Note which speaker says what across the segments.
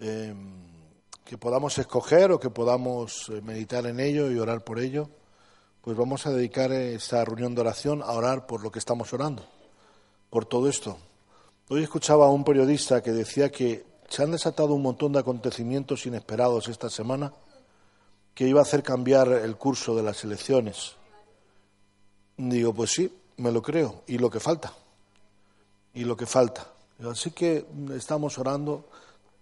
Speaker 1: eh, que podamos escoger o que podamos eh, meditar en ello y orar por ello, pues vamos a dedicar esta reunión de oración a orar por lo que estamos orando, por todo esto. Hoy escuchaba a un periodista que decía que se han desatado un montón de acontecimientos inesperados esta semana que iba a hacer cambiar el curso de las elecciones. Digo, pues sí, me lo creo, y lo que falta, y lo que falta. Así que estamos orando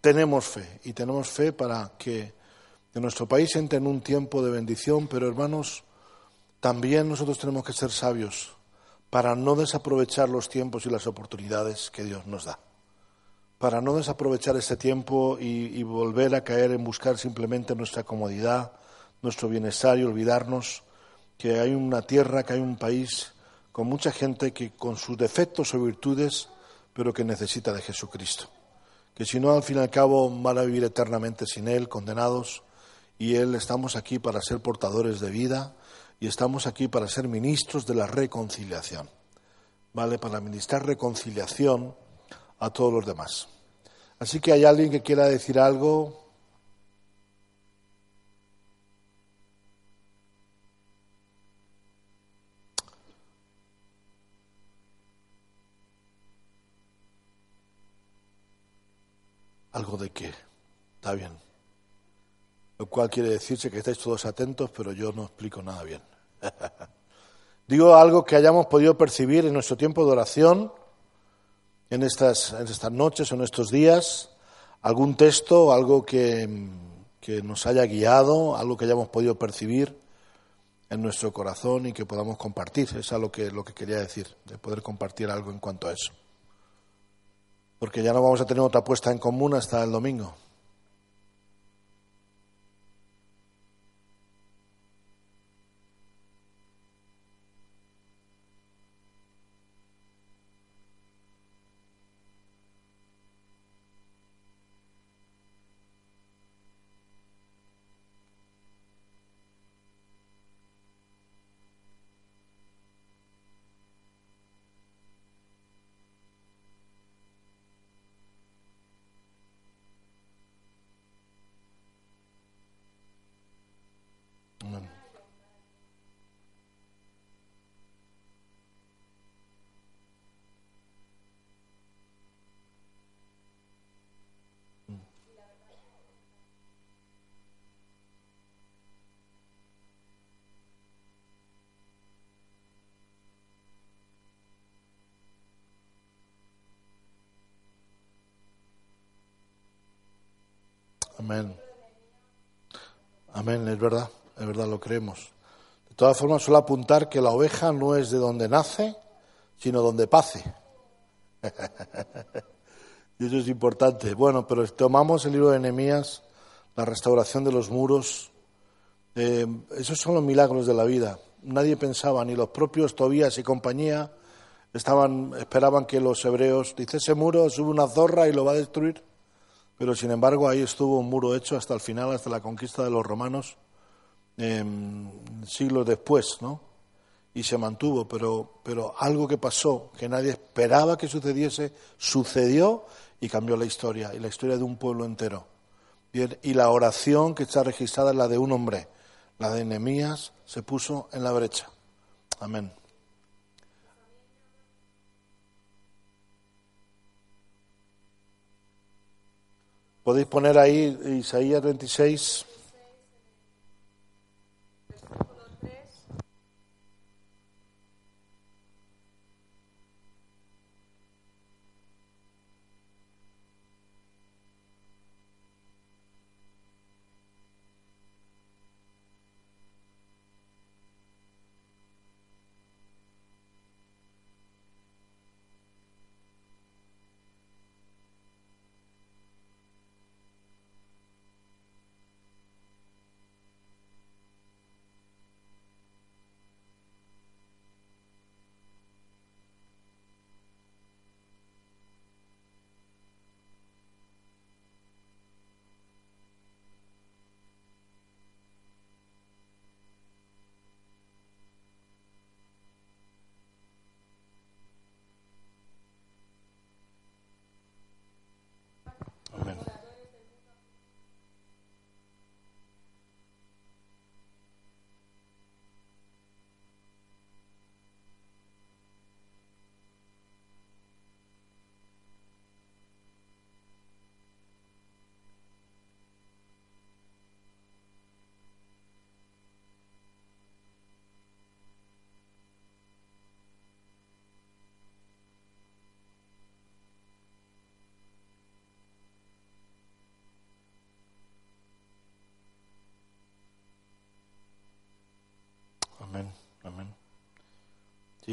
Speaker 1: tenemos fe y tenemos fe para que, nuestro país entre en un tiempo de bendición, pero hermanos, también nosotros tenemos que ser sabios para no desaprovechar los tiempos y las oportunidades que Dios nos da. Para no desaprovechar este tiempo y, y volver a caer en buscar simplemente nuestra comodidad, nuestro bienestar y olvidarnos que hay una tierra, que hay un país con mucha gente que con sus defectos o virtudes, pero que necesita de Jesucristo que si no, al fin y al cabo van a vivir eternamente sin Él, condenados, y Él estamos aquí para ser portadores de vida y estamos aquí para ser ministros de la reconciliación, ¿vale? Para ministrar reconciliación a todos los demás. Así que hay alguien que quiera decir algo, algo de qué. Está bien. Lo cual quiere decirse que estáis todos atentos, pero yo no explico nada bien. Digo algo que hayamos podido percibir en nuestro tiempo de oración, en estas, en estas noches o en estos días, algún texto, algo que, que nos haya guiado, algo que hayamos podido percibir en nuestro corazón y que podamos compartir. Es lo que, lo que quería decir, de poder compartir algo en cuanto a eso porque ya no vamos a tener otra puesta en común hasta el domingo. Amén. Amén, es verdad, es verdad, lo creemos. De todas formas, suelo apuntar que la oveja no es de donde nace, sino donde pase. y eso es importante. Bueno, pero tomamos el libro de Nehemías, la restauración de los muros. Eh, esos son los milagros de la vida. Nadie pensaba, ni los propios Tobías y compañía, estaban, esperaban que los hebreos, dice ese muro, sube una zorra y lo va a destruir. Pero sin embargo ahí estuvo un muro hecho hasta el final, hasta la conquista de los romanos, siglos después, ¿no? Y se mantuvo, pero, pero algo que pasó, que nadie esperaba que sucediese, sucedió y cambió la historia, y la historia de un pueblo entero. y la oración que está registrada es la de un hombre, la de Nehemías, se puso en la brecha. Amén. Podéis poner ahí Isaías 26.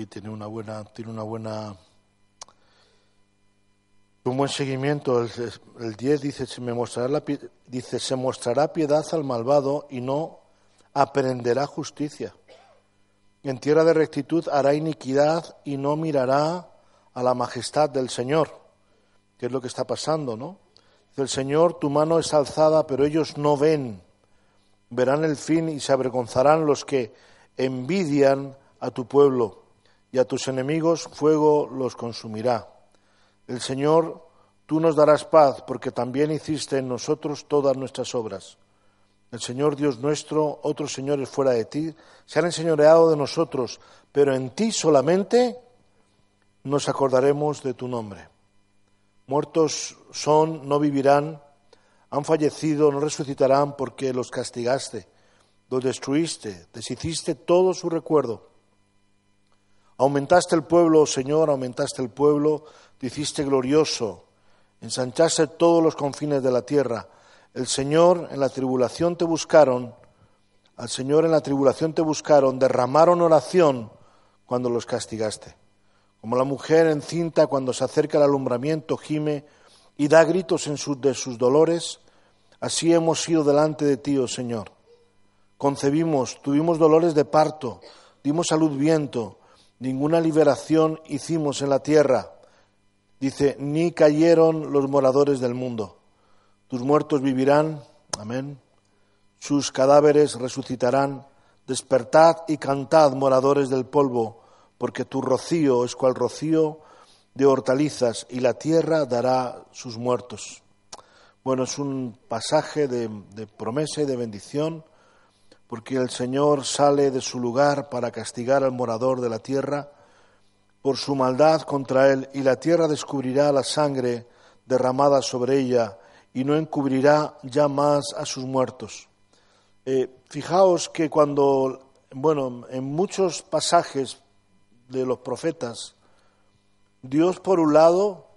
Speaker 1: Tiene una buena, tiene una buena, un buen seguimiento. El, el 10 dice, se me mostrará la, dice, se mostrará piedad al malvado y no aprenderá justicia. En tierra de rectitud hará iniquidad y no mirará a la majestad del Señor, que es lo que está pasando, ¿no? El Señor, tu mano es alzada, pero ellos no ven. Verán el fin y se avergonzarán los que envidian a tu pueblo y a tus enemigos fuego los consumirá. El Señor, tú nos darás paz, porque también hiciste en nosotros todas nuestras obras. El Señor Dios nuestro, otros señores fuera de ti, se han enseñoreado de nosotros, pero en ti solamente nos acordaremos de tu nombre. Muertos son, no vivirán, han fallecido, no resucitarán porque los castigaste, los destruiste, deshiciste todo su recuerdo. Aumentaste el pueblo, Señor, aumentaste el pueblo, te hiciste glorioso, ensanchaste todos los confines de la tierra. El Señor en la tribulación te buscaron, al Señor en la tribulación te buscaron, derramaron oración cuando los castigaste. Como la mujer encinta cuando se acerca al alumbramiento gime y da gritos en sus, de sus dolores, así hemos sido delante de ti, oh Señor. Concebimos, tuvimos dolores de parto, dimos a luz viento, ninguna liberación hicimos en la tierra. Dice, ni cayeron los moradores del mundo. Tus muertos vivirán, amén. Sus cadáveres resucitarán. Despertad y cantad, moradores del polvo, porque tu rocío es cual rocío de hortalizas y la tierra dará sus muertos. Bueno, es un pasaje de, promesa y de bendición porque el Señor sale de su lugar para castigar al morador de la tierra por su maldad contra él, y la tierra descubrirá la sangre derramada sobre ella, y no encubrirá ya más a sus muertos. Eh, fijaos que cuando, bueno, en muchos pasajes de los profetas, Dios por un lado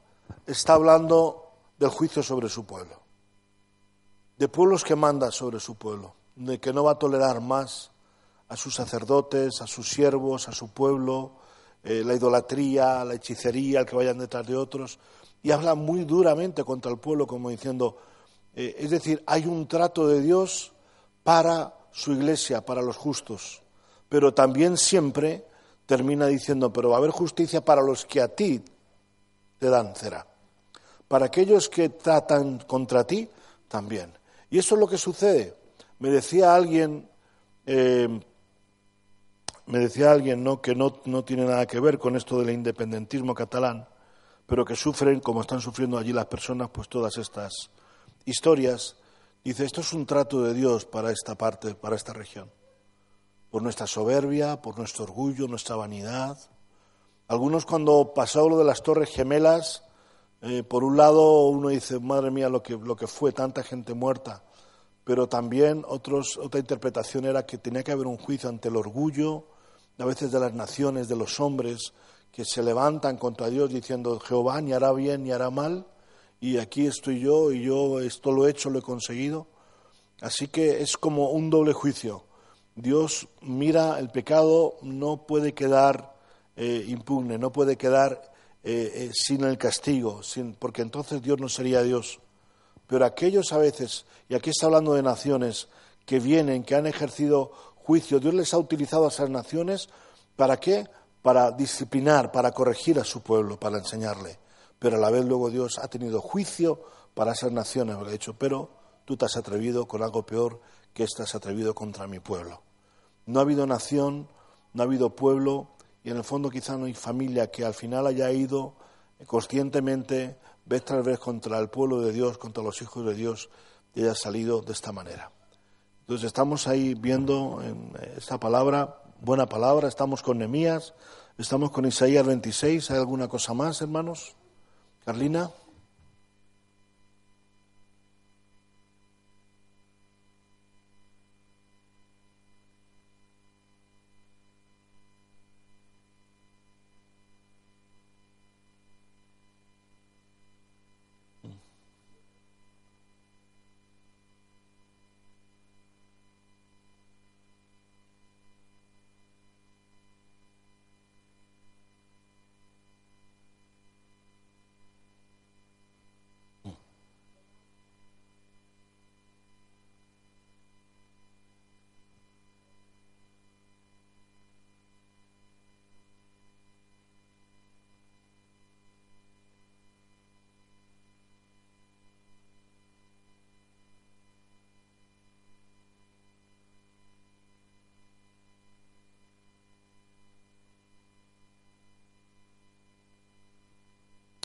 Speaker 1: está hablando del juicio sobre su pueblo, de pueblos que manda sobre su pueblo de que no va a tolerar más a sus sacerdotes, a sus siervos, a su pueblo, eh, la idolatría, la hechicería, el que vayan detrás de otros, y habla muy duramente contra el pueblo, como diciendo, eh, es decir, hay un trato de Dios para su iglesia, para los justos, pero también siempre termina diciendo, pero va a haber justicia para los que a ti te dan cera, para aquellos que tratan contra ti también. Y eso es lo que sucede. Me decía alguien, eh, me decía alguien ¿no? que no, no tiene nada que ver con esto del independentismo catalán, pero que sufren, como están sufriendo allí las personas, pues todas estas historias. Dice, esto es un trato de Dios para esta parte, para esta región. Por nuestra soberbia, por nuestro orgullo, nuestra vanidad. Algunos cuando pasó lo de las torres gemelas, eh, por un lado uno dice, madre mía, lo que, lo que fue, tanta gente muerta pero también otra interpretación era que tenía que haber un juicio ante el orgullo, a veces de las naciones, de los hombres, que se levantan contra Dios diciendo, Jehová ni hará bien ni hará mal, y aquí estoy yo, y yo esto lo he hecho, lo he conseguido. Así que es como un doble juicio. Dios mira el pecado, no puede quedar eh, no puede quedar eh, eh, sin el castigo, porque entonces Dios no sería Dios. Pero aquellos a veces, y aquí está hablando de naciones que vienen, que han ejercido juicio, Dios les ha utilizado a esas naciones para qué? Para disciplinar, para corregir a su pueblo, para enseñarle. Pero a la vez luego Dios ha tenido juicio para esas naciones, ha dicho, pero tú te has atrevido con algo peor que estás atrevido contra mi pueblo. No ha habido nación, no ha habido pueblo, y en el fondo quizá no hay familia que al final haya ido conscientemente vez tras vez contra el pueblo de Dios, contra los hijos de Dios, y haya salido de esta manera. Entonces estamos ahí viendo en esta palabra, buena palabra, estamos con Nemías, estamos con Isaías 26, ¿hay alguna cosa más, hermanos? Carlina.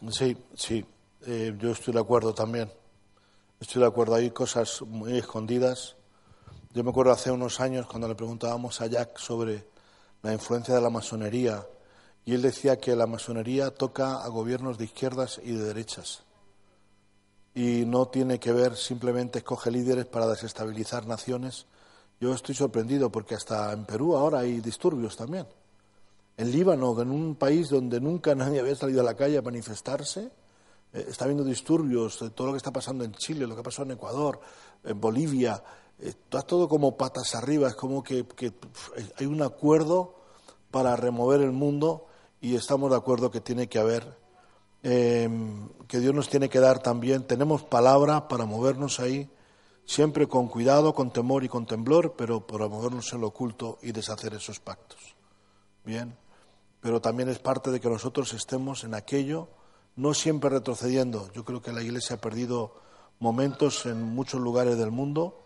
Speaker 1: Sí, sí, eh, yo estoy de acuerdo también. Estoy de acuerdo, hay cosas muy escondidas. Yo me acuerdo hace unos años cuando le preguntábamos a Jack sobre la influencia de la masonería y él decía que la masonería toca a gobiernos de izquierdas y de derechas y no tiene que ver simplemente escoge líderes para desestabilizar naciones. Yo estoy sorprendido porque hasta en Perú ahora hay disturbios también. En Líbano, en un país donde nunca nadie había salido a la calle a manifestarse, eh, está habiendo disturbios, todo lo que está pasando en Chile, lo que pasado en Ecuador, en Bolivia, está todo como patas arriba, es como que, hay un acuerdo para remover el mundo y estamos de acuerdo que tiene que haber, em, que Dios nos tiene que dar también, tenemos palabra para movernos ahí, siempre con cuidado, con temor y con temblor, pero para movernos en lo oculto y deshacer esos pactos. Bien, pero también es parte de que nosotros estemos en aquello no siempre retrocediendo. Yo creo que la Iglesia ha perdido momentos en muchos lugares del mundo.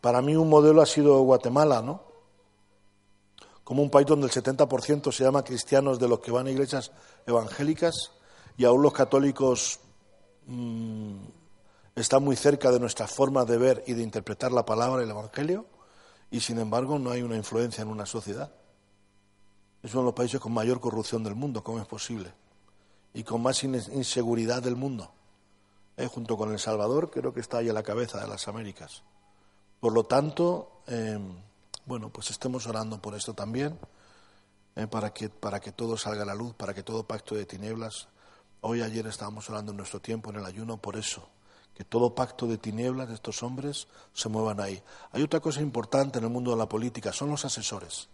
Speaker 1: Para mí un modelo ha sido Guatemala, ¿no? Como un país donde el 70% se llama cristianos de los que van a iglesias evangélicas y aún los católicos mm, están muy cerca de nuestra forma de ver y de interpretar la palabra y el Evangelio y sin embargo no hay una influencia en una sociedad. Es uno de los países con mayor corrupción del mundo, ¿cómo es posible? y con más inseguridad del mundo. Junto con El Salvador, creo que está ahí a la cabeza de las Américas. Por lo tanto, em, bueno, pues estemos orando por esto también, eh, para, que, para que todo salga a la luz, para que todo pacto de tinieblas. Hoy, ayer estábamos orando en nuestro tiempo en el ayuno por eso, que todo pacto de tinieblas de estos hombres se muevan ahí. Hay otra cosa importante en el mundo de la política, son los asesores,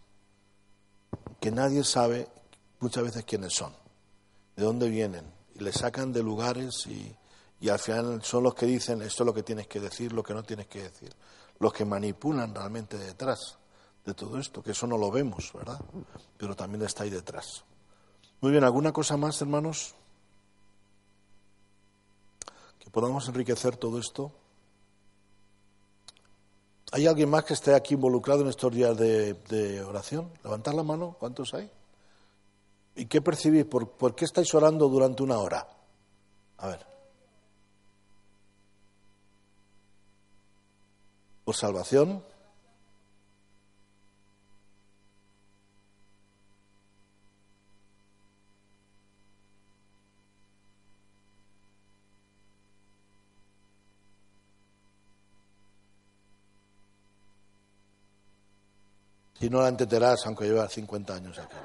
Speaker 1: que nadie sabe muchas veces quiénes son de dónde vienen y le sacan de lugares y, y al final son los que dicen esto es lo que tienes que decir, lo que no tienes que decir, los que manipulan realmente detrás de todo esto, que eso no lo vemos, ¿verdad? Pero también está ahí detrás. Muy bien, ¿alguna cosa más, hermanos? Que podamos enriquecer todo esto. ¿Hay alguien más que esté aquí involucrado en estos días de, oración? Levantar la mano, ¿cuántos hay? ¿Y qué percibís? ¿Por, qué estáis orando durante una hora? A ver. ¿Por salvación? Si no la entenderás, aunque lleva 50 años aquí.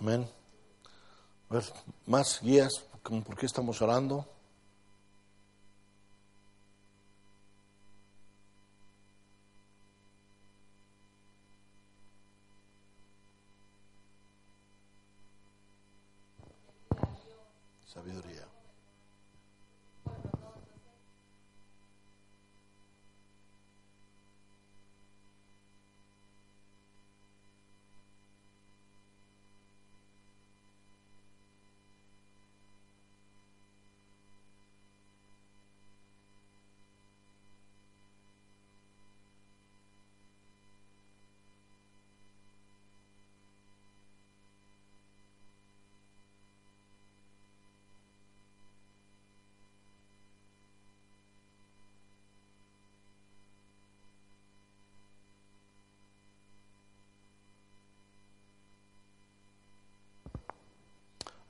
Speaker 1: Amén. A ver, más guías, ¿por qué estamos orando?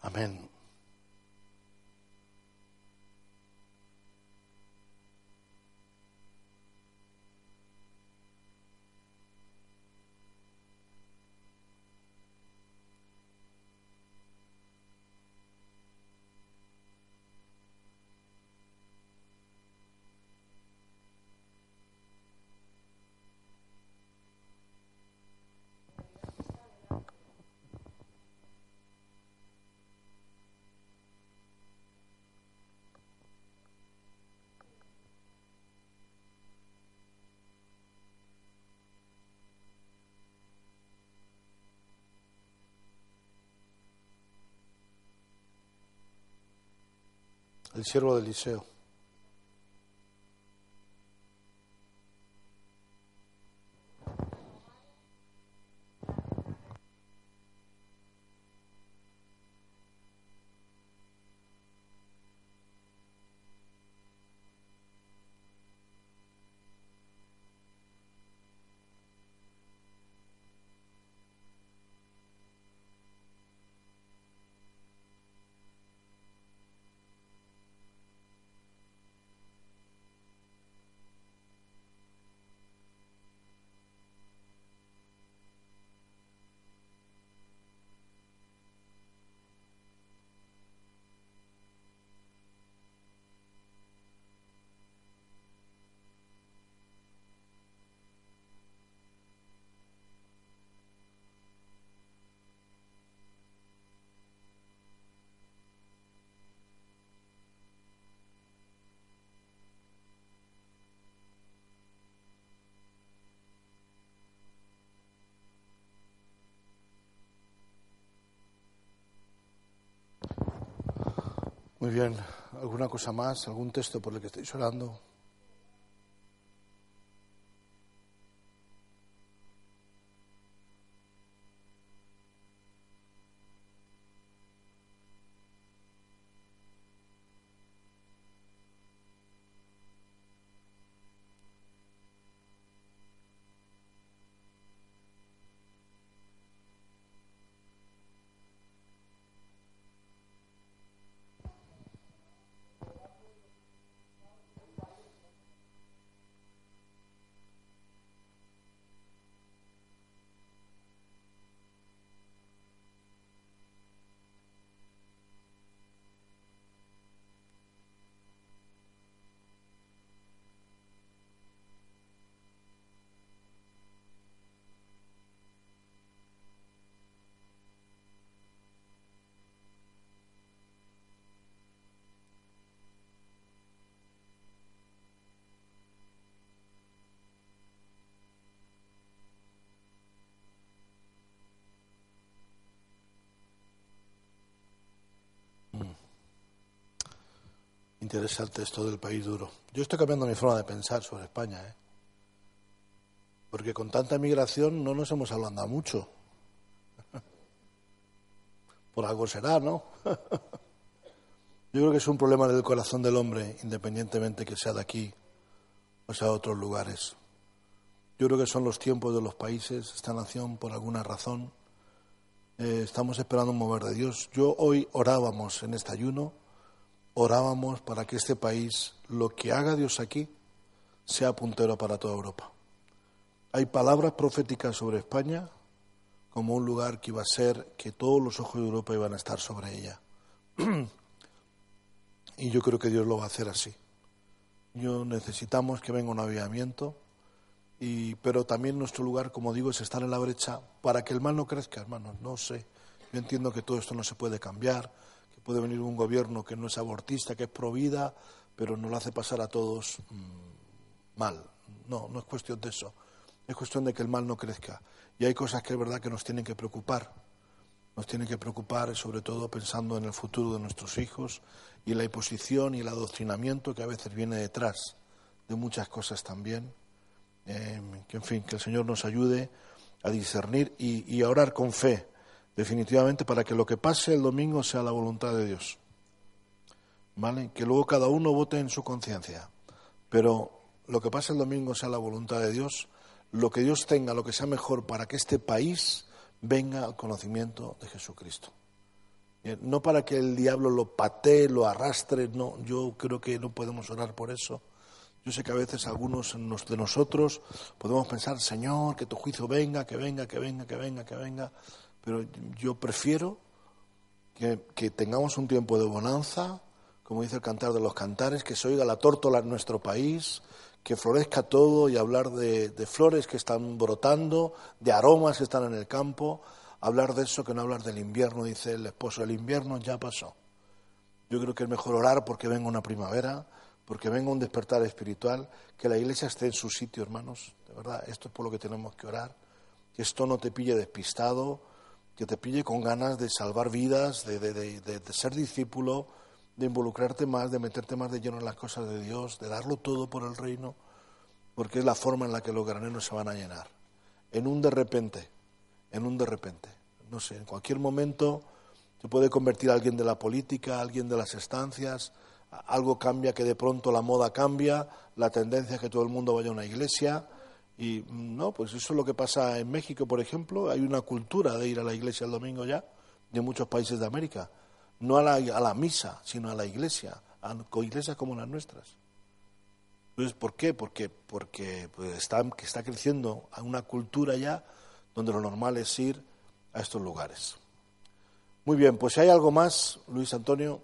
Speaker 1: Amén. El siervo de Eliseo. Muy bien. ¿Alguna cosa más? ¿Algún texto por el que estéis orando? Interesante esto del país duro. Yo estoy cambiando mi forma de pensar sobre España, ¿eh? porque con tanta migración no nos hemos hablado mucho. Por algo será, ¿no? Yo creo que es un problema del corazón del hombre, independientemente que sea de aquí o sea de otros lugares. Yo creo que son los tiempos de los países, esta nación, por alguna razón, eh, estamos esperando un mover de Dios. Yo hoy orábamos en este ayuno orábamos para que este país, lo que haga Dios aquí, sea puntero para toda Europa. Hay palabras proféticas sobre España como un lugar que iba a ser que todos los ojos de Europa iban a estar sobre ella. y yo creo que Dios lo va a hacer así. Yo necesitamos que venga un avivamiento, y, pero también nuestro lugar, como digo, es estar en la brecha para que el mal no crezca, hermanos. No sé. Yo entiendo que todo esto no se puede cambiar, puede venir un gobierno que no es abortista, que es pro vida, pero no lo hace pasar a todos mm, mal. No, no es cuestión de eso. Es cuestión de que el mal no crezca. Y hay cosas que es verdad que nos tienen que preocupar. Nos tienen que preocupar, sobre todo pensando en el futuro de nuestros hijos y la imposición y el adoctrinamiento que a veces viene detrás de muchas cosas también. Eh, que, en fin, que el Señor nos ayude a discernir y a orar con fe, definitivamente, para que lo que pase el domingo sea la voluntad de Dios. ¿Vale? Que luego cada uno vote en su conciencia. Pero lo que pase el domingo sea la voluntad de Dios, lo que Dios tenga, lo que sea mejor para que este país venga al conocimiento de Jesucristo. No para que el diablo lo patee, lo arrastre, no, yo creo que no podemos orar por eso. Yo sé que a veces algunos de nosotros podemos pensar, Señor, que tu juicio venga, que venga, que venga, que venga, que venga, pero yo prefiero que, tengamos un tiempo de bonanza, como dice el cantar de los cantares, que se oiga la tórtola en nuestro país, que florezca todo y hablar de, flores que están brotando, de aromas que están en el campo, hablar de eso que no hablar del invierno, dice el esposo, el invierno ya pasó. Yo creo que es mejor orar porque venga una primavera, porque venga un despertar espiritual, que la iglesia esté en su sitio, hermanos. De verdad, esto es por lo que tenemos que orar. Que esto no te pille despistado, que te pille con ganas de salvar vidas, de, de ser discípulo, de involucrarte más, de meterte más de lleno en las cosas de Dios, de darlo todo por el reino, porque es la forma en la que los graneros se van a llenar. En un de repente, en un de repente. No sé, en cualquier momento se puede convertir alguien de la política, alguien de las estancias, algo cambia que de pronto la moda cambia, la tendencia es que todo el mundo vaya a una iglesia. Y no, pues eso es lo que pasa en México, por ejemplo. Hay una cultura de ir a la iglesia el domingo ya, de muchos países de América no a la, a la misa, sino a la iglesia, a iglesias como las nuestras. Entonces, ¿por qué? Porque, porque pues, está, que está creciendo una cultura ya donde lo normal es ir a estos lugares. Muy bien, pues si hay algo más, Luis Antonio.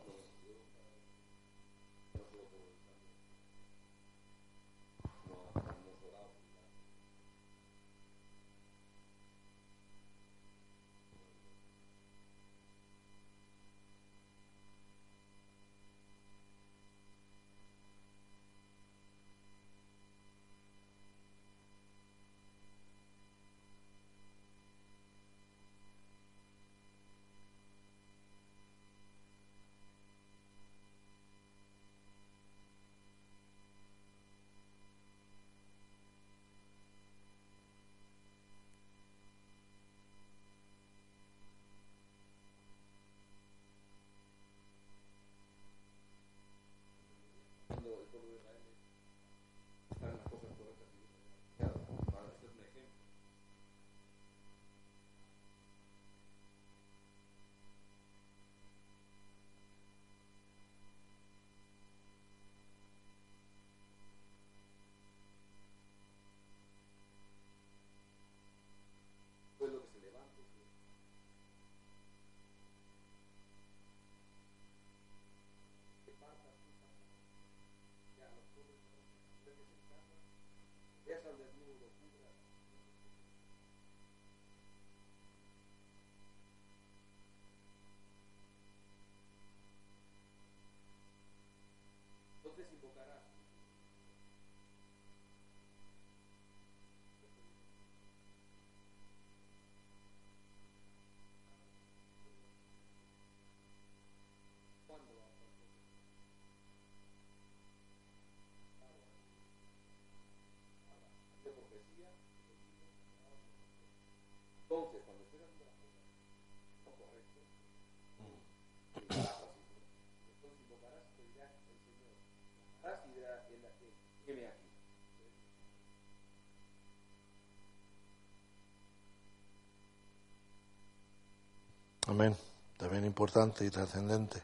Speaker 1: También importante y trascendente.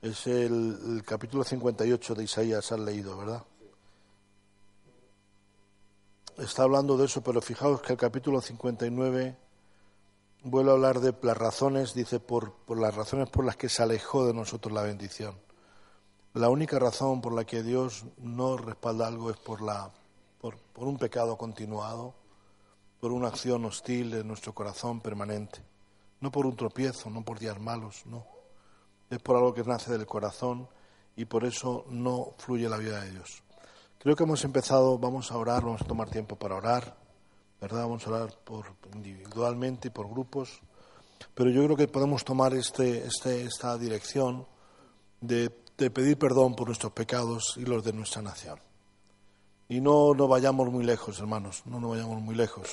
Speaker 1: Es el, capítulo 58 de Isaías, has leído, ¿verdad? Está hablando de eso, pero fijaos que el capítulo 59 vuelve a hablar de las razones, dice, por, por las razones por las que se alejó de nosotros la bendición. La única razón por la que Dios no respalda algo es por, la, por un pecado continuado, por una acción hostil en nuestro corazón permanente. No por un tropiezo, no por días malos, no. es por algo que nace del corazón y por eso no fluye la vida de Dios. Creo que hemos empezado, vamos a orar, vamos a tomar tiempo para orar, ¿verdad? Vamos a orar por, individualmente y por grupos, pero yo creo que podemos tomar este, este, esta dirección de, pedir perdón por nuestros pecados y los de nuestra nación. Y no, no vayamos muy lejos, hermanos, no nos vayamos muy lejos.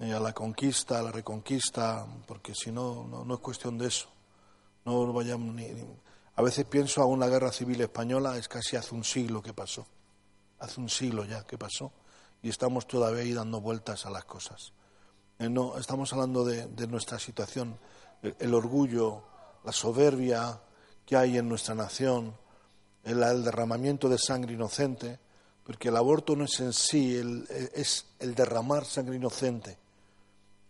Speaker 1: A la conquista, a la reconquista, porque si no, no, es cuestión de eso. No, no vayamos ni, A veces pienso a una guerra civil española, es casi hace un siglo que pasó. Hace un siglo ya que pasó. Y estamos todavía ahí dando vueltas a las cosas. Eh, no, estamos hablando de, de nuestra situación, el, orgullo, la soberbia que hay en nuestra nación, el derramamiento de sangre inocente porque el aborto no es en sí, es el derramar sangre inocente.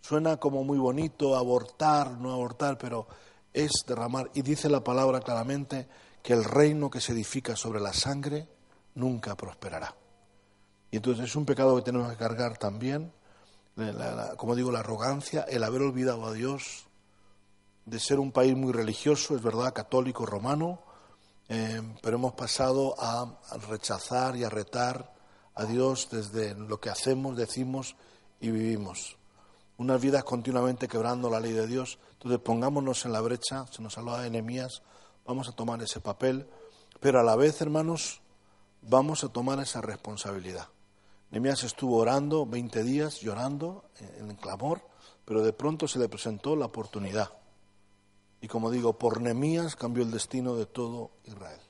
Speaker 1: Suena como muy bonito abortar, no abortar, pero es derramar. Y dice la palabra claramente que el reino que se edifica sobre la sangre nunca prosperará. Y entonces es un pecado que tenemos que cargar también, como digo, la arrogancia, el haber olvidado a Dios, de ser un país muy religioso, es verdad, católico, romano, eh, pero hemos pasado a, rechazar y a retar a Dios desde lo que hacemos, decimos y vivimos. Unas vidas continuamente quebrando la ley de Dios. Entonces pongámonos en la brecha, se nos habla de enemías, vamos a tomar ese papel, pero a la vez, hermanos, vamos a tomar esa responsabilidad. Nehemías estuvo orando 20 días, llorando en clamor, pero de pronto se le presentó la oportunidad. Y como digo, por Nemías cambió el destino de todo Israel.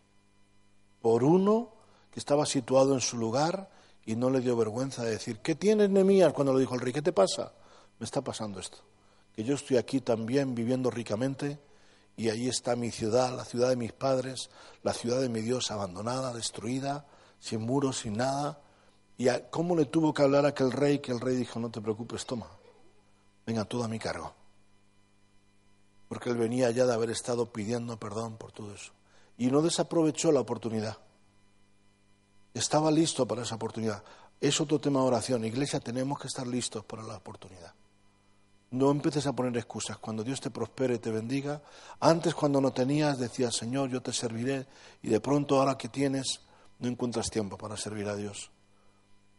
Speaker 1: Por uno que estaba situado en su lugar y no le dio vergüenza de decir, ¿qué tienes Nemías? Cuando le dijo el rey, ¿qué te pasa? Me está pasando esto. Que yo estoy aquí también viviendo ricamente y ahí está mi ciudad, la ciudad de mis padres, la ciudad de mi Dios abandonada, destruida, sin muros, sin nada. ¿Y cómo le tuvo que hablar a aquel rey que el rey dijo, no te preocupes, toma, venga todo a mi cargo? porque él venía ya de haber estado pidiendo perdón por todo eso. Y no desaprovechó la oportunidad. Estaba listo para esa oportunidad. Es otro tema de oración. Iglesia, tenemos que estar listos para la oportunidad. No empieces a poner excusas. Cuando Dios te prospere y te bendiga, antes cuando no tenías decías, Señor, yo te serviré, y de pronto ahora que tienes, no encuentras tiempo para servir a Dios.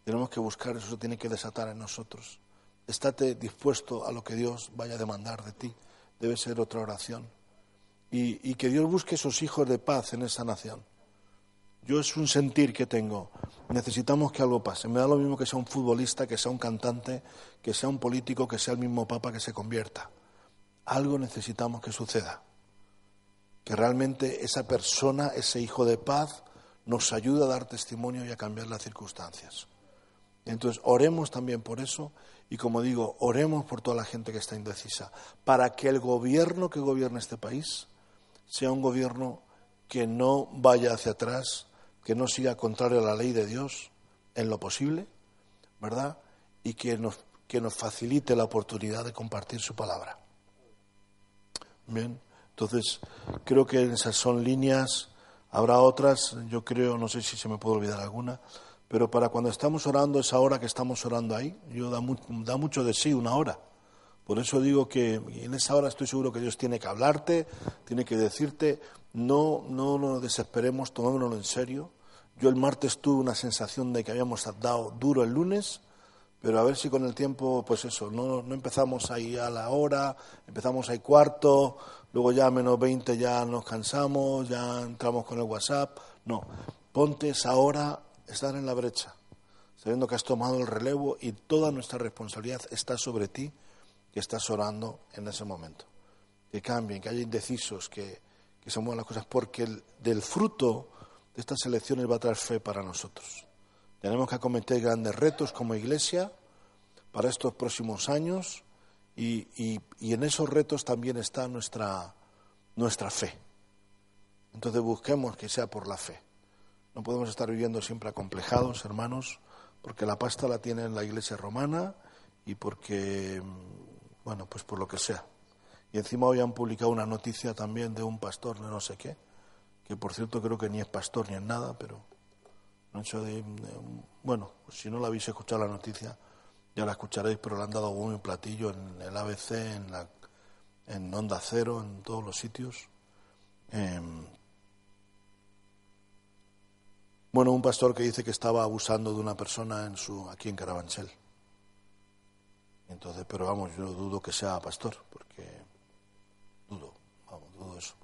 Speaker 1: Tenemos que buscar, eso se tiene que desatar en nosotros. Estate dispuesto a lo que Dios vaya a demandar de ti debe ser otra oración. Y, que Dios busque esos hijos de paz en esa nación. Yo es un sentir que tengo. Necesitamos que algo pase. Me da lo mismo que sea un futbolista, que sea un cantante, que sea un político, que sea el mismo papa que se convierta. Algo necesitamos que suceda. Que realmente esa persona, ese hijo de paz, nos ayude a dar testimonio y a cambiar las circunstancias. Entonces, oremos también por eso y como digo, oremos por toda la gente que está indecisa, para que el gobierno que gobierna este país sea un gobierno que no vaya hacia atrás, que no siga contrario a la ley de Dios en lo posible, ¿verdad? Y que nos, que nos facilite la oportunidad de compartir su palabra. Bien, entonces creo que esas son líneas, habrá otras, yo creo, no sé si se me puede olvidar alguna, pero para cuando estamos orando, esa hora que estamos orando ahí, yo da, da mucho de sí una hora. Por eso digo que en esa hora estoy seguro que Dios tiene que hablarte, tiene que decirte, no, no nos desesperemos, tomémoslo en serio. Yo el martes tuve una sensación de que habíamos dado duro el lunes, pero a ver si con el tiempo, pues eso, no, no empezamos ahí a la hora, empezamos ahí cuarto, luego ya a menos 20 ya nos cansamos, ya entramos con el WhatsApp. No, ponte esa hora estar en la brecha, sabiendo que has tomado el relevo y toda nuestra responsabilidad está sobre ti, que estás orando en ese momento. Que cambien, que haya indecisos, que, se muevan las cosas, porque del fruto estas elecciones va a traer fe para nosotros. Tenemos que acometer grandes retos como iglesia para estos próximos años y, en esos retos también está nuestra, nuestra fe. Entonces busquemos que sea por la fe. No podemos estar viviendo siempre acomplejados, hermanos, porque la pasta la tiene en la iglesia romana y porque, mm, bueno, pues por lo que sea. Y encima hoy han publicado una noticia también de un pastor de no sé qué, que por cierto creo que ni es pastor ni es nada, pero de, bueno, si no la habéis escuchado la noticia, ya la escucharéis, pero le han dado un platillo en el ABC, en, la, en Onda Cero, en todos los sitios. Em, bueno, un pastor que dice que estaba abusando de una persona en su, aquí en Carabanchel. Entonces, pero vamos, yo dudo que sea pastor, porque dudo, vamos, dudo eso.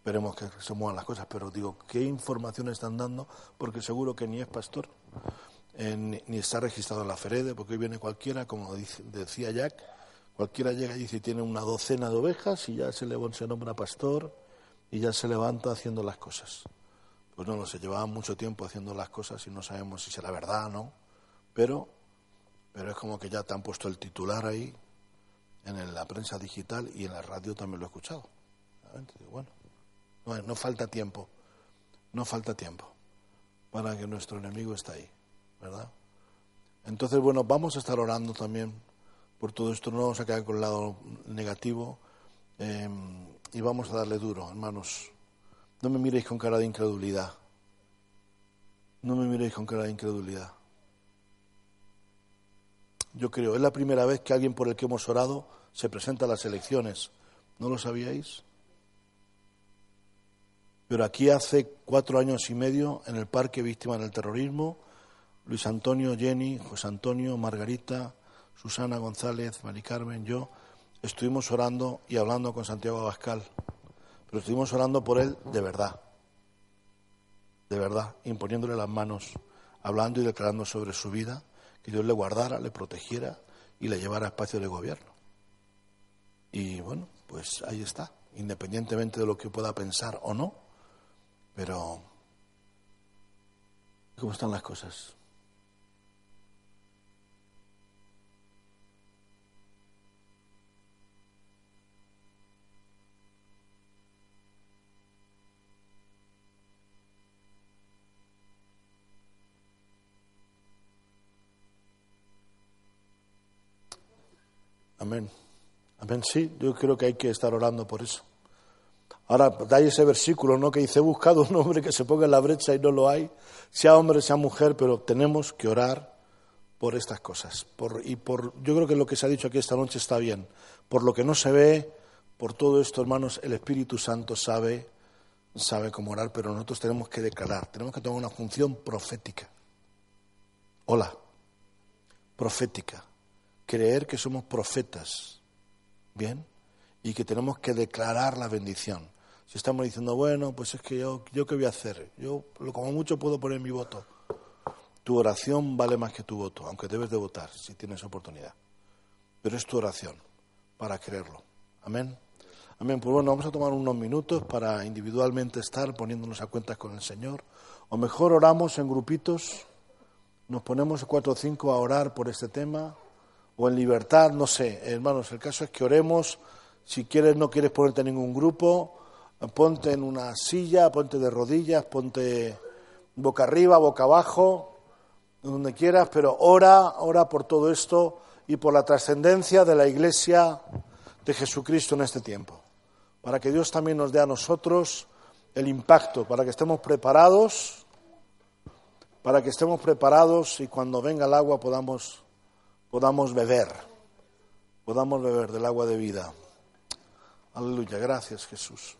Speaker 1: Esperemos que se muevan las cosas, pero digo, ¿qué información están dando? Porque seguro que ni es pastor, eh, ni, está registrado en la Ferede, porque hoy viene cualquiera, como decía Jack, cualquiera llega y dice tiene una docena de ovejas y ya se le se nombra pastor y ya se levanta haciendo las cosas. Pues no lo sé, llevaba mucho tiempo haciendo las cosas y no sabemos si será verdad o no, pero pero es como que ya te han puesto el titular ahí en la prensa digital y en la radio también lo he escuchado. Bueno, no, falta tiempo, no falta tiempo para que nuestro enemigo esté ahí, ¿verdad? Entonces, bueno, vamos a estar orando también por todo esto, no vamos a quedar con el lado negativo em, y vamos a darle duro, hermanos. No me miréis con cara de incredulidad. No me miréis con cara de incredulidad. Yo creo, es la primera vez que alguien por el que hemos orado se presenta a las elecciones. ¿No lo sabíais? Pero aquí hace cuatro años y medio, en el Parque Víctima del Terrorismo, Luis Antonio, Jenny, José Antonio, Margarita, Susana González, Mari Carmen, yo, estuvimos orando y hablando con Santiago Abascal. Pero estuvimos orando por él de verdad. De verdad, imponiéndole las manos, hablando y declarando sobre su vida que Dios le guardara, le protegiera y le llevara a espacio de gobierno. Y bueno, pues ahí está, independientemente de lo que pueda pensar o no, pero ¿cómo están las cosas? Amén. Amén, sí, yo creo que hay que estar orando por eso. Ahora, da ese versículo, ¿no? Que dice, buscado un hombre que se ponga en la brecha y no lo hay, sea hombre, sea mujer, pero tenemos que orar por estas cosas. Por, y por, yo creo que lo que se ha dicho aquí esta noche está bien. Por lo que no se ve, por todo esto, hermanos, el Espíritu Santo sabe, sabe cómo orar, pero nosotros tenemos que declarar, tenemos que tomar una función profética. Hola, profética creer que somos profetas, ¿bien? Y que tenemos que declarar la bendición. Si estamos diciendo, bueno, pues es que yo, ¿yo qué voy a hacer? Yo como mucho puedo poner mi voto. Tu oración vale más que tu voto, aunque debes de votar si tienes oportunidad. Pero es tu oración para creerlo. Amén. Amén. Pues bueno, vamos a tomar unos minutos para individualmente estar poniéndonos a cuentas con el Señor. O mejor oramos en grupitos, nos ponemos cuatro o cinco a orar por este tema o en libertad, no sé, hermanos, el caso es que oremos, si quieres no quieres ponerte en ningún grupo, ponte en una silla, ponte de rodillas, ponte boca arriba, boca abajo, donde quieras, pero ora, ora por todo esto y por la trascendencia de la Iglesia de Jesucristo en este tiempo, para que Dios también nos dé a nosotros el impacto, para que estemos preparados, para que estemos preparados y cuando venga el agua podamos podamos beber, podamos beber del agua de vida. Aleluya, gracias Jesús.